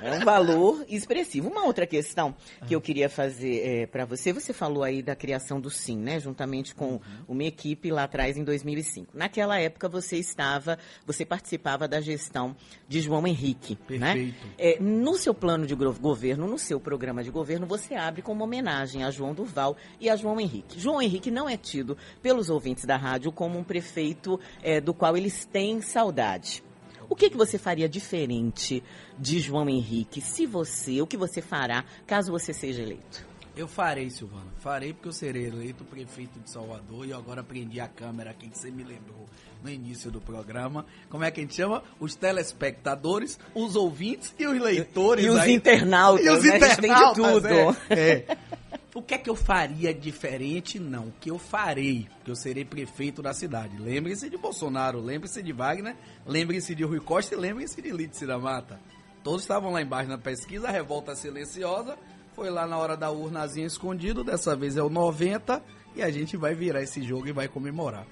É um valor expressivo. Uma outra questão que eu queria fazer é, para você, você falou aí da criação do SIM, né? Juntamente com uma equipe lá atrás em 2005. Naquela época você estava, você participava da gestão de João Henrique, né? Perfeito. né? É, no seu plano de governo, no seu programa de governo, você abre como homenagem a João Duval e a João Henrique. João Henrique não é tido pelos ouvintes da rádio como um prefeito é, do qual eles têm saudade. O que, que você faria diferente de João Henrique, se você, o que você fará caso você seja eleito? Eu farei, Silvana. Farei porque eu serei eleito prefeito de Salvador e agora aprendi a câmera aqui que você me lembrou no início do programa. Como é que a gente chama? Os telespectadores, os ouvintes e os leitores. E os aí. internautas. E os né? internautas. tudo. É, é. <laughs> O que é que eu faria diferente? Não. O que eu farei? Que eu serei prefeito da cidade. Lembre-se de Bolsonaro, lembre-se de Wagner, lembre-se de Rui Costa e lembre-se de Lídice da Mata. Todos estavam lá embaixo na pesquisa, a revolta silenciosa foi lá na hora da urnazinha escondido, dessa vez é o 90 e a gente vai virar esse jogo e vai comemorar.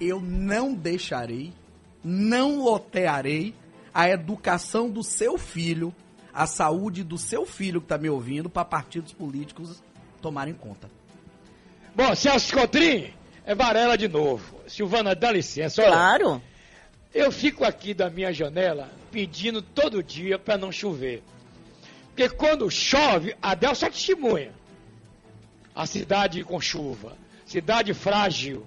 Eu não deixarei, não lotearei a educação do seu filho, a saúde do seu filho que está me ouvindo para partidos políticos tomarem conta. Bom, Celso Cotrim, é Varela de novo. Silvana, dá licença. Olha, claro. Eu fico aqui da minha janela pedindo todo dia para não chover. Porque quando chove, a Del só testemunha. A cidade com chuva, cidade frágil.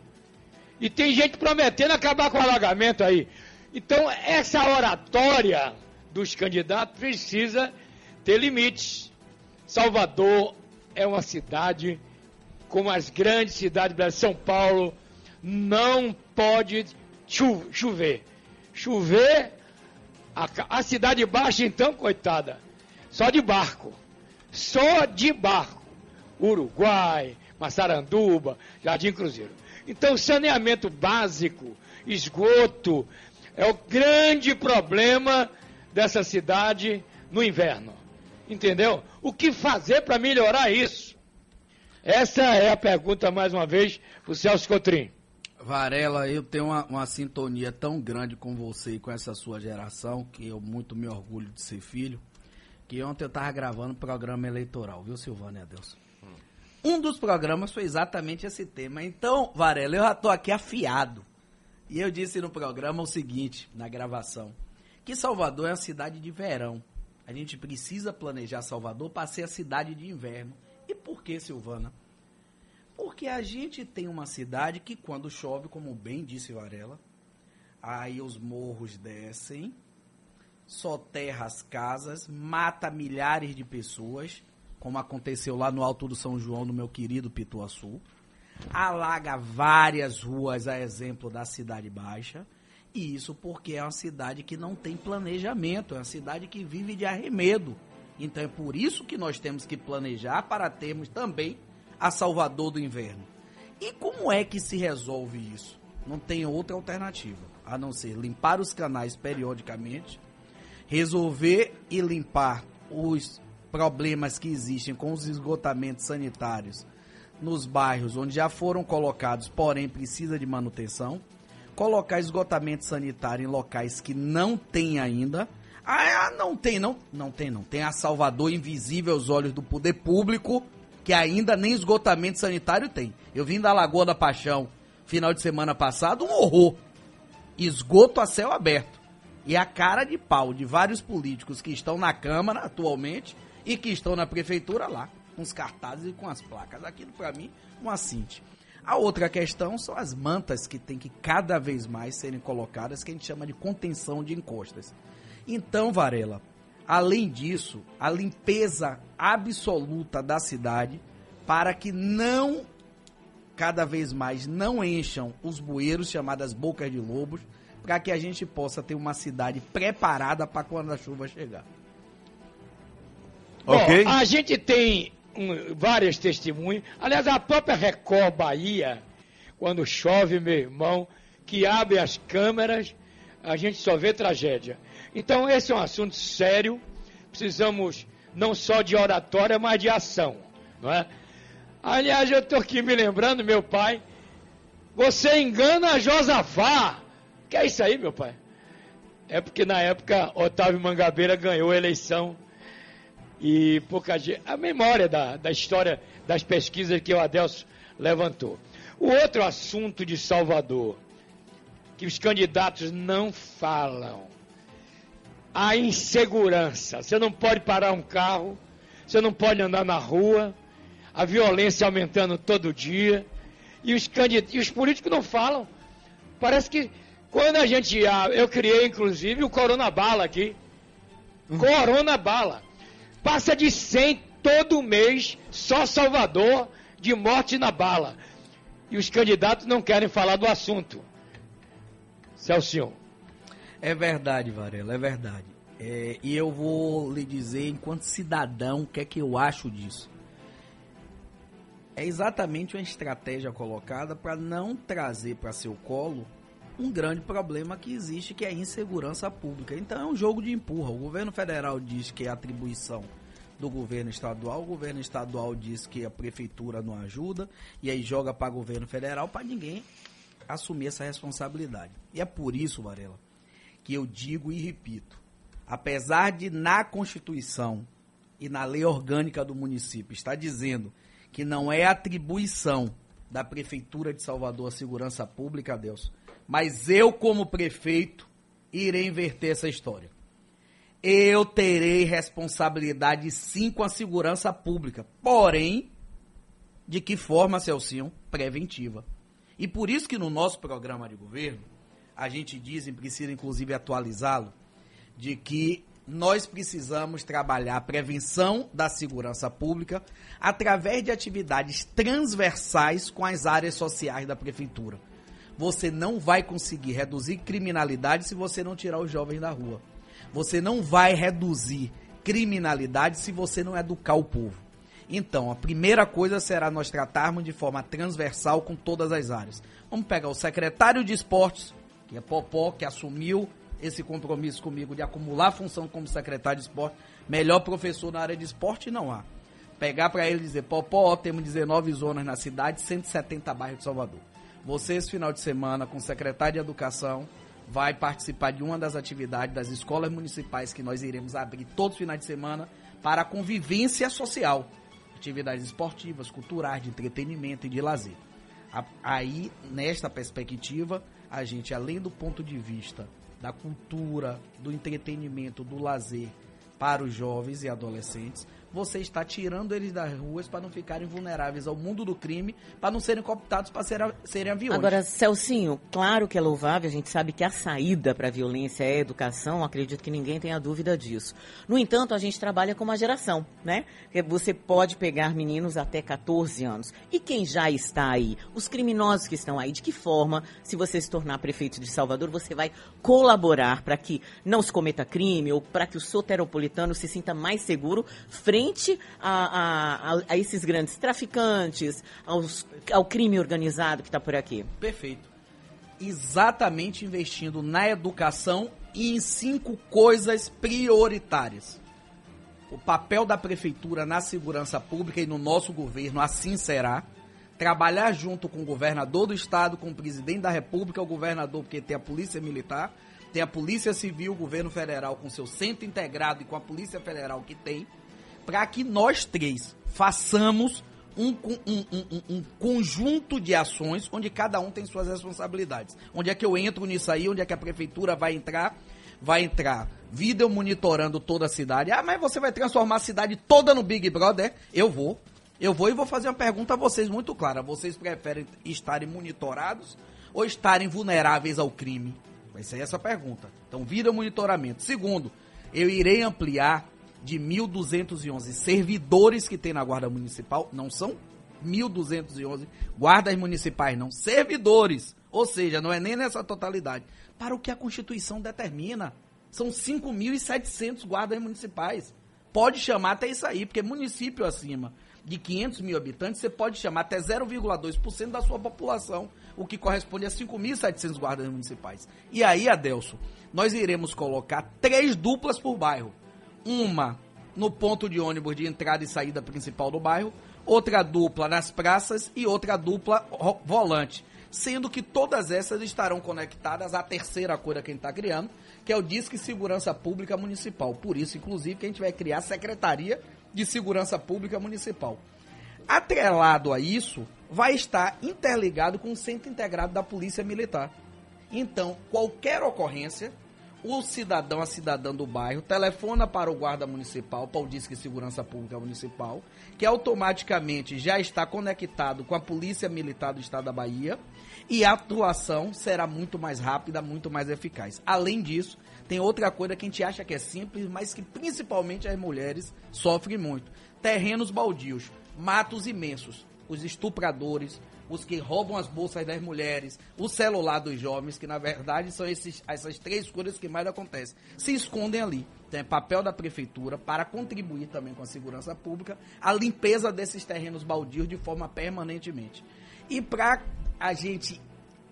E tem gente prometendo acabar com o alagamento aí. Então, essa oratória dos candidatos precisa ter limites. Salvador é uma cidade como as grandes cidades do Brasil, São Paulo, não pode chover. Chover, a, a cidade baixa, então, coitada só de barco. Só de barco. Uruguai, Massaranduba, Jardim Cruzeiro. Então, saneamento básico, esgoto, é o grande problema dessa cidade no inverno. Entendeu? O que fazer para melhorar isso? Essa é a pergunta, mais uma vez, para o Celso Cotrim. Varela, eu tenho uma, uma, sintonia tão grande com você e com essa sua geração, que eu muito me orgulho de ser filho que ontem eu estava gravando programa eleitoral, viu, Silvânia Deus? Um dos programas foi exatamente esse tema. Então, Varela, eu já estou aqui afiado. E eu disse no programa o seguinte, na gravação, que Salvador é uma cidade de verão. A gente precisa planejar Salvador para ser a cidade de inverno. E por que, Silvana? Porque a gente tem uma cidade que quando chove, como bem disse Varela, aí os morros descem, soterra as casas, mata milhares de pessoas, como aconteceu lá no Alto do São João, no meu querido Pituaçu. Alaga várias ruas, a exemplo da Cidade Baixa. E isso porque é uma cidade que não tem planejamento, é uma cidade que vive de arremedo. Então é por isso que nós temos que planejar para termos também a Salvador do inverno. E como é que se resolve isso? Não tem outra alternativa a não ser limpar os canais periodicamente, resolver e limpar os problemas que existem com os esgotamentos sanitários nos bairros onde já foram colocados, porém precisa de manutenção, colocar esgotamento sanitário em locais que não tem ainda. Ah, não tem, não, não tem, não. Tem a Salvador invisível aos olhos do poder público, que ainda nem esgotamento sanitário tem. Eu vim da Lagoa da Paixão final de semana passado, um horror. Esgoto a céu aberto e a cara de pau de vários políticos que estão na Câmara atualmente e que estão na Prefeitura lá, com os cartazes e com as placas. Aquilo, para mim, um assinte. A outra questão são as mantas que tem que cada vez mais serem colocadas, que a gente chama de contenção de encostas. Então, Varela, além disso, a limpeza absoluta da cidade para que não cada vez mais não encham os bueiros chamadas bocas de lobos, para que a gente possa ter uma cidade preparada para quando a chuva chegar. Ok. Bom, a gente tem um, várias testemunhas. Aliás, a própria Record Bahia, quando chove, meu irmão, que abre as câmeras, a gente só vê tragédia. Então, esse é um assunto sério. Precisamos não só de oratória, mas de ação. Não é? Aliás, eu estou aqui me lembrando, meu pai, você engana a Josafá. Que é isso aí, meu pai? É porque na época Otávio Mangabeira ganhou a eleição e pouca gente, a memória da, da história das pesquisas que o Adelso levantou. O outro assunto de Salvador, que os candidatos não falam, a insegurança. Você não pode parar um carro, você não pode andar na rua, a violência aumentando todo dia, e os, candidatos, e os políticos não falam. Parece que quando a gente. Eu criei, inclusive, o Corona Bala aqui. Uhum. Corona Bala. Passa de 100 todo mês, só Salvador, de morte na bala. E os candidatos não querem falar do assunto. Celso. É verdade, Varela, é verdade. É, e eu vou lhe dizer, enquanto cidadão, o que é que eu acho disso. É exatamente uma estratégia colocada para não trazer para seu colo um grande problema que existe, que é a insegurança pública. Então é um jogo de empurra. O governo federal diz que é atribuição do governo estadual, o governo estadual diz que a prefeitura não ajuda, e aí joga para o governo federal para ninguém assumir essa responsabilidade. E é por isso, Varela, que eu digo e repito, apesar de na Constituição e na lei orgânica do município está dizendo que não é atribuição da Prefeitura de Salvador a segurança pública, Deus, mas eu, como prefeito, irei inverter essa história. Eu terei responsabilidade sim com a segurança pública. Porém, de que forma, Celcinho? Preventiva. E por isso que no nosso programa de governo, a gente diz, e precisa inclusive atualizá-lo, de que nós precisamos trabalhar a prevenção da segurança pública através de atividades transversais com as áreas sociais da prefeitura você não vai conseguir reduzir criminalidade se você não tirar os jovens da rua. Você não vai reduzir criminalidade se você não educar o povo. Então, a primeira coisa será nós tratarmos de forma transversal com todas as áreas. Vamos pegar o secretário de esportes, que é Popó, que assumiu esse compromisso comigo de acumular função como secretário de esporte. Melhor professor na área de esporte não há. Pegar para ele dizer, Popó, temos 19 zonas na cidade, 170 bairros de Salvador. Você, esse final de semana, com o secretário de Educação, vai participar de uma das atividades das escolas municipais que nós iremos abrir todos os finais de semana para a convivência social. Atividades esportivas, culturais, de entretenimento e de lazer. Aí, nesta perspectiva, a gente, além do ponto de vista da cultura, do entretenimento, do lazer para os jovens e adolescentes, você está tirando eles das ruas para não ficarem vulneráveis ao mundo do crime, para não serem cooptados para ser, serem aviões. Agora, Celcinho, claro que é louvável, a gente sabe que a saída para a violência é a educação, acredito que ninguém tenha dúvida disso. No entanto, a gente trabalha com uma geração, né? Você pode pegar meninos até 14 anos. E quem já está aí? Os criminosos que estão aí, de que forma, se você se tornar prefeito de Salvador, você vai colaborar para que não se cometa crime ou para que o soteropolitano se sinta mais seguro frente frente a, a, a esses grandes traficantes, aos, ao crime organizado que está por aqui? Perfeito. Exatamente investindo na educação e em cinco coisas prioritárias. O papel da prefeitura na segurança pública e no nosso governo assim será. Trabalhar junto com o governador do estado, com o presidente da república, o governador, porque tem a polícia militar, tem a polícia civil, o governo federal com seu centro integrado e com a polícia federal que tem para que nós três façamos um, um, um, um, conjunto de ações onde cada um tem suas responsabilidades. Onde é que eu entro nisso aí? Onde é que a prefeitura vai entrar? Vai entrar vídeo monitorando toda a cidade. Ah, mas você vai transformar a cidade toda no Big Brother? Eu vou. Eu vou e vou fazer uma pergunta a vocês muito clara. Vocês preferem estarem monitorados ou estarem vulneráveis ao crime? Vai ser essa a pergunta. Então, vídeo monitoramento. Segundo, eu irei ampliar de 1.211 servidores que tem na Guarda Municipal, não são 1.211 guardas municipais, não, servidores. Ou seja, não é nem nessa totalidade. Para o que a Constituição determina. São 5.700 guardas municipais. Pode chamar até isso aí, porque município acima de 500 mil habitantes, você pode chamar até 0,2% da sua população. o que corresponde a 5.700 guardas municipais. E aí, Adelso, nós iremos colocar três duplas por bairro. Uma no ponto de ônibus de entrada e saída principal do bairro, outra dupla nas praças e outra dupla volante. Sendo que todas essas estarão conectadas à terceira coisa que a gente está criando, que é o Disque Segurança Pública Municipal. Por isso, inclusive, que a gente vai criar a Secretaria de Segurança Pública Municipal. Atrelado a isso, vai estar interligado com o Centro Integrado da Polícia Militar. Então, qualquer ocorrência, o cidadão, a cidadã do bairro, telefona para o guarda municipal, para o Disque Segurança Pública Municipal, que automaticamente já está conectado com a Polícia Militar do Estado da Bahia e a atuação será muito mais rápida, muito mais eficaz. Além disso, tem outra coisa que a gente acha que é simples, mas que principalmente as mulheres sofrem muito. Terrenos baldios, matos imensos, os estupradores, os que roubam as bolsas das mulheres, o celular dos jovens, que na verdade são esses, essas três coisas que mais acontecem, se escondem ali. Tem papel da prefeitura para contribuir também com a segurança pública, a limpeza desses terrenos baldios de forma permanentemente. E para a gente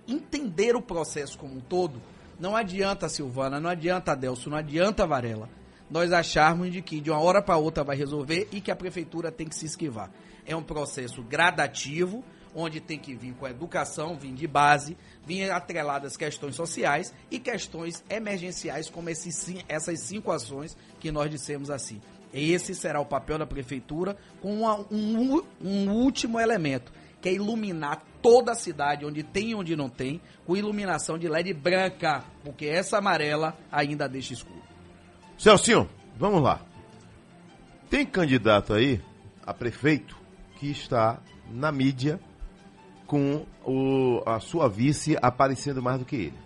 entender o processo como um todo, não adianta, Silvana, não adianta, Adelso, não adianta, Varela, nós acharmos de que de uma hora para outra vai resolver e que a prefeitura tem que se esquivar. É um processo gradativo, onde tem que vir com a educação, vir de base, vir atreladas questões sociais e questões emergenciais, como esses, essas cinco ações que nós dissemos assim. Esse será o papel da prefeitura com uma, um, um último elemento, que é iluminar toda a cidade, onde tem e onde não tem, com iluminação de LED branca, porque essa amarela ainda deixa escuro. Celcinho, vamos lá. Tem candidato aí a prefeito que está na mídia com o, a sua vice aparecendo mais do que ele.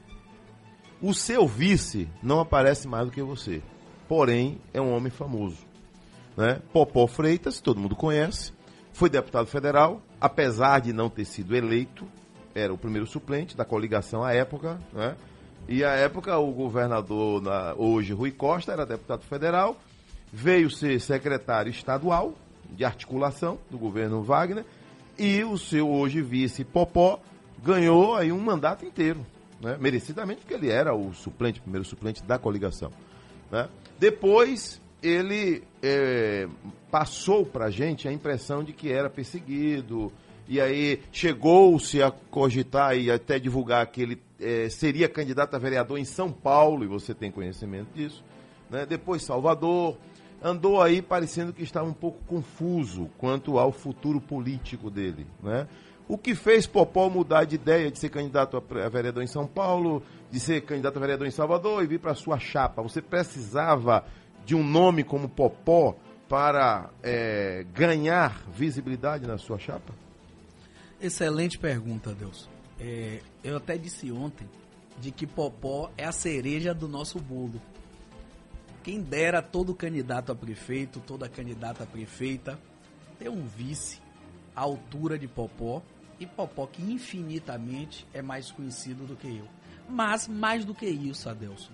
O seu vice não aparece mais do que você, porém é um homem famoso. Né? Popó Freitas, todo mundo conhece, foi deputado federal, apesar de não ter sido eleito, era o primeiro suplente da coligação à época, né? E à época o governador, na, hoje Rui Costa, era deputado federal, veio ser secretário estadual de articulação do governo Wagner e o seu hoje vice Popó ganhou aí um mandato inteiro, né? merecidamente porque ele era o suplente, primeiro suplente da coligação. Né? Depois ele é, passou para gente a impressão de que era perseguido, e aí chegou-se a cogitar e até divulgar que ele é, seria candidato a vereador em São Paulo, e você tem conhecimento disso. Né? Depois Salvador, andou aí parecendo que estava um pouco confuso quanto ao futuro político dele. Né? O que fez Popó mudar de ideia de ser candidato a vereador em São Paulo, de ser candidato a vereador em Salvador e vir para sua chapa? Você precisava de um nome como Popó para é, ganhar visibilidade na sua chapa? Excelente pergunta, Deus. É, eu até disse ontem de que Popó é a cereja do nosso bolo. Quem dera todo candidato a prefeito, toda candidata a prefeita, ter um vice à altura de Popó. E Popó, que infinitamente é mais conhecido do que eu. Mas, mais do que isso, Adelson,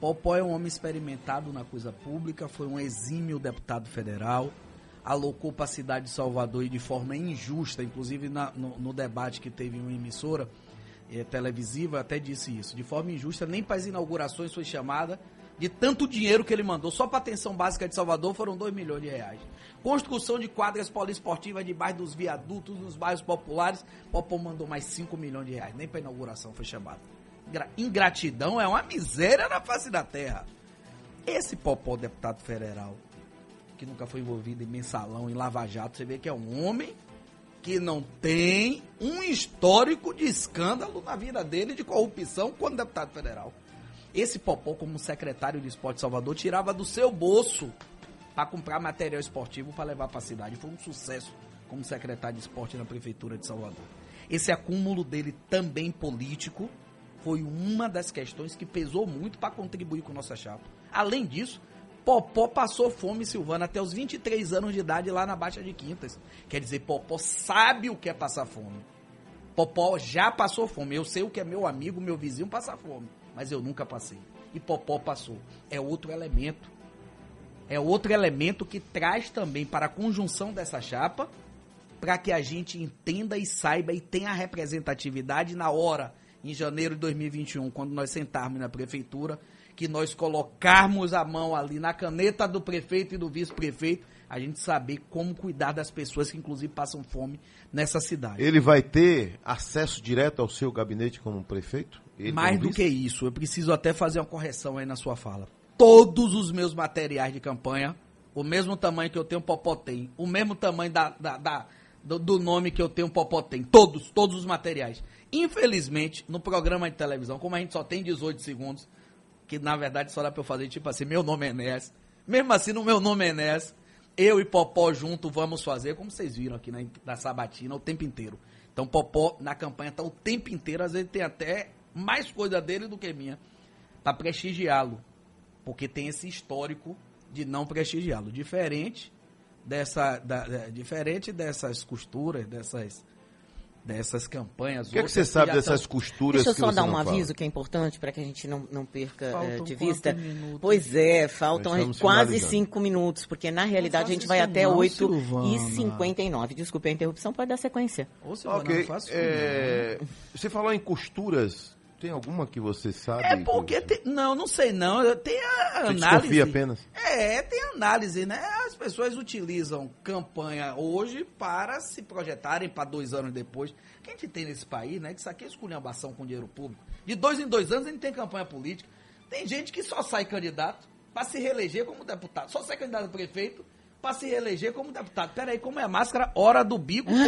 Popó é um homem experimentado na coisa pública, foi um exímio deputado federal, alocou para a cidade de Salvador e de forma injusta, inclusive na, no, no, debate que teve em uma emissora é, televisiva, até disse isso, de forma injusta, nem para as inaugurações foi chamada, de tanto dinheiro que ele mandou. Só para a atenção básica de Salvador foram 2 milhões de reais. Construção de quadras poliesportivas debaixo dos viadutos, nos bairros populares, Popó mandou mais 5 milhões de reais. Nem para inauguração foi chamado. Ingratidão é uma miséria na face da terra. Esse Popó, deputado federal, que nunca foi envolvido em mensalão, em lava-jato, você vê que é um homem que não tem um histórico de escândalo na vida dele de corrupção quando deputado federal. Esse Popó, como secretário de Esporte Salvador, tirava do seu bolso para comprar material esportivo para levar para a cidade. Foi um sucesso como secretário de esporte na prefeitura de Salvador. Esse acúmulo dele também político foi uma das questões que pesou muito para contribuir com nossa chapa. Além disso, Popó passou fome, Silvana, até os 23 anos de idade lá na Baixa de Quintas. Quer dizer, Popó sabe o que é passar fome. Popó já passou fome. Eu sei o que é meu amigo, meu vizinho passar fome mas eu nunca passei. E Popó passou. É outro elemento. É outro elemento que traz também para a conjunção dessa chapa para que a gente entenda e saiba e tenha representatividade na hora, em janeiro de 2021, quando nós sentarmos na prefeitura, que nós colocarmos a mão ali na caneta do prefeito e do vice-prefeito, a gente saber como cuidar das pessoas que inclusive passam fome nessa cidade. Ele vai ter acesso direto ao seu gabinete como prefeito? Ele Mais do que isso, eu preciso até fazer uma correção aí na sua fala. Todos os meus materiais de campanha, o mesmo tamanho que eu tenho, o Popó tem. O mesmo tamanho da, da, da do, do, nome que eu tenho, o Popó tem. Todos, todos os materiais. Infelizmente, no programa de televisão, como a gente só tem 18 segundos, que na verdade só dá pra eu fazer tipo assim, meu nome é Enéas. Mesmo assim, no meu nome é Enéas, eu e Popó junto vamos fazer, como vocês viram aqui na, na Sabatina, o tempo inteiro. Então, Popó na campanha tá o tempo inteiro, às vezes tem até mais coisa dele do que minha, para prestigiá-lo. Porque tem esse histórico de não prestigiá-lo. Diferente dessa, da, da, diferente dessas costuras, dessas dessas campanhas. O que, é que você sabe dessas tão... costuras Deixa eu só dar um aviso que é importante para que a gente não, não perca é, de vista. Minutos? Pois é, faltam quase cinco minutos, porque na realidade a gente vai até oito e cinquenta e nove. Desculpe a interrupção, pode dar sequência. Ô, Silvana, okay. é... Você falou em costuras, tem alguma que você sabe? É porque. Que... Tem, não, não sei não. Tem a você análise. apenas? É, tem análise, né? As pessoas utilizam campanha hoje para se projetarem para dois anos depois. Que a gente tem nesse país, né? Que isso aqui é esculhambação com dinheiro público. De dois em dois anos a gente tem campanha política. Tem gente que só sai candidato para se reeleger como deputado. Só sai candidato a prefeito para se reeleger como deputado. Peraí, como é a máscara? Hora do bico, <laughs>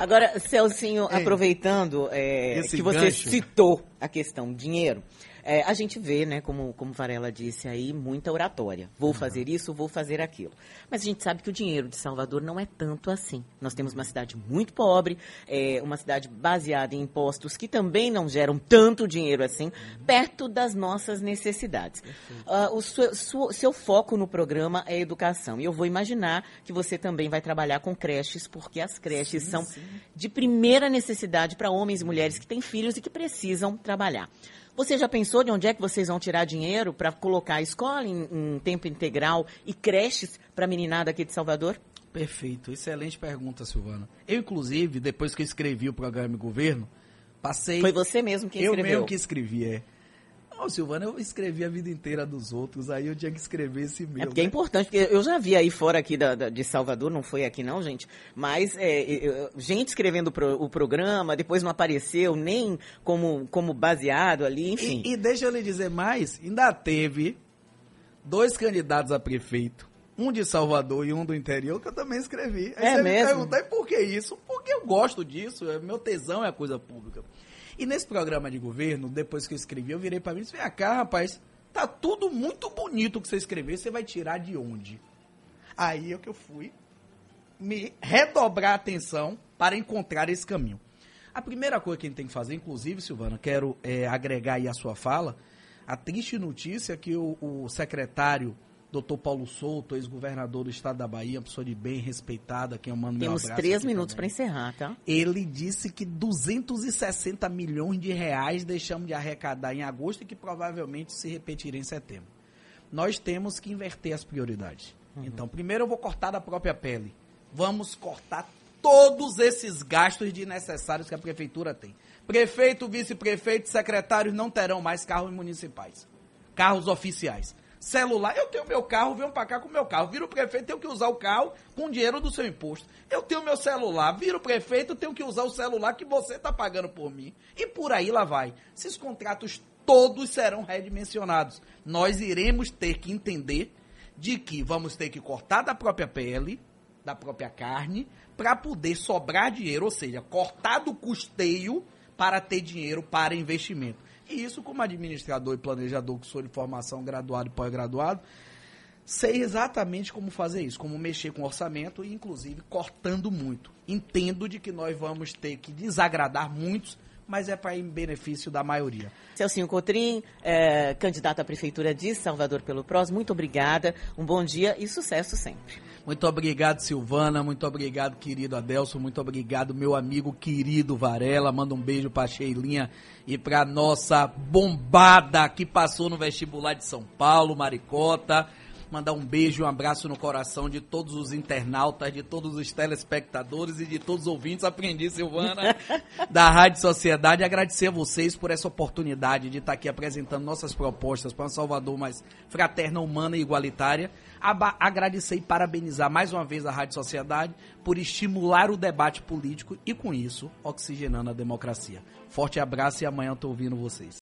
Agora, Celcinho, Ei, aproveitando é, que você gancho. citou a questão dinheiro, é, a gente vê, né, como, como Varela disse aí, muita oratória. Vou uhum. fazer isso, vou fazer aquilo. Mas a gente sabe que o dinheiro de Salvador não é tanto assim. Nós temos uma cidade muito pobre, é, uma cidade baseada em impostos que também não geram tanto dinheiro assim, uhum. perto das nossas necessidades. Uh, o seu, seu foco no programa é educação. E eu vou imaginar que você também vai trabalhar com creches, porque as creches sim, são sim. de primeira necessidade para homens e mulheres que têm filhos e que precisam trabalhar. Você já pensou de onde é que vocês vão tirar dinheiro para colocar a escola em, em tempo integral e creches para a meninada aqui de Salvador? Perfeito, excelente pergunta, Silvana. Eu, inclusive, depois que eu escrevi o programa de governo, passei. Foi você mesmo que escreveu? Eu mesmo que escrevi, é. Não, Silvana, eu escrevi a vida inteira dos outros, aí eu tinha que escrever esse meu. É porque é né? é importante, porque eu já vi aí fora aqui da, da, de Salvador, não foi aqui não, gente, mas é, gente escrevendo pro, o programa, depois não apareceu nem como, como baseado ali, enfim. E, e deixa eu lhe dizer mais, ainda teve dois candidatos a prefeito, um de Salvador e um do interior, que eu também escrevi. Aí é você mesmo? me pergunta, por que isso? Porque eu gosto disso, é, meu tesão é a coisa pública. E nesse programa de governo, depois que eu escrevi, eu virei para mim e disse: Vem cá, rapaz, tá tudo muito bonito que você escreveu, você vai tirar de onde? Aí é que eu fui me redobrar a atenção para encontrar esse caminho. A primeira coisa que a gente tem que fazer, inclusive, Silvana, quero é, agregar aí a sua fala, a triste notícia que o, o secretário doutor Paulo Souto, ex-governador do estado da Bahia, pessoa de bem respeitada, quem eu mando Temos meu abraço três minutos para encerrar, tá? Ele disse que 260 milhões de reais deixamos de arrecadar em agosto e que provavelmente se repetirá em setembro. Nós temos que inverter as prioridades. Uhum. Então, primeiro eu vou cortar da própria pele. Vamos cortar todos esses gastos desnecessários que a prefeitura tem. Prefeito, vice-prefeito, secretários não terão mais carros municipais. Carros oficiais celular. Eu tenho meu carro, venho para cá com meu carro. Viro prefeito, tenho que usar o carro com dinheiro do seu imposto. Eu tenho meu celular, viro prefeito, tenho que usar o celular que você está pagando por mim. E por aí lá vai. Esses contratos todos serão redimensionados. Nós iremos ter que entender de que vamos ter que cortar da própria pele, da própria carne, para poder sobrar dinheiro, ou seja, cortar do custeio para ter dinheiro para investimento. E isso, como administrador e planejador, que sou de formação graduado e pós-graduado, sei exatamente como fazer isso, como mexer com orçamento e, inclusive, cortando muito. Entendo de que nós vamos ter que desagradar muitos, mas é para em benefício da maioria. Celcinho Cotrim, é, candidato à Prefeitura de Salvador pelo PROS, muito obrigada, um bom dia e sucesso sempre. Muito obrigado, Silvana. Muito obrigado, querido Adelson. Muito obrigado, meu amigo querido Varela. Manda um beijo pra Sheilinha e pra nossa bombada que passou no vestibular de São Paulo, Maricota. Mandar um beijo, um abraço no coração de todos os internautas, de todos os telespectadores e de todos os ouvintes. Aprendi, Silvana, <laughs> da Rádio Sociedade. Agradecer a vocês por essa oportunidade de estar aqui apresentando nossas propostas para um Salvador mais fraterna, humana e igualitária. Aba agradecer e parabenizar mais uma vez a Rádio Sociedade por estimular o debate político e, com isso, oxigenando a democracia. Forte abraço e amanhã eu estou ouvindo vocês.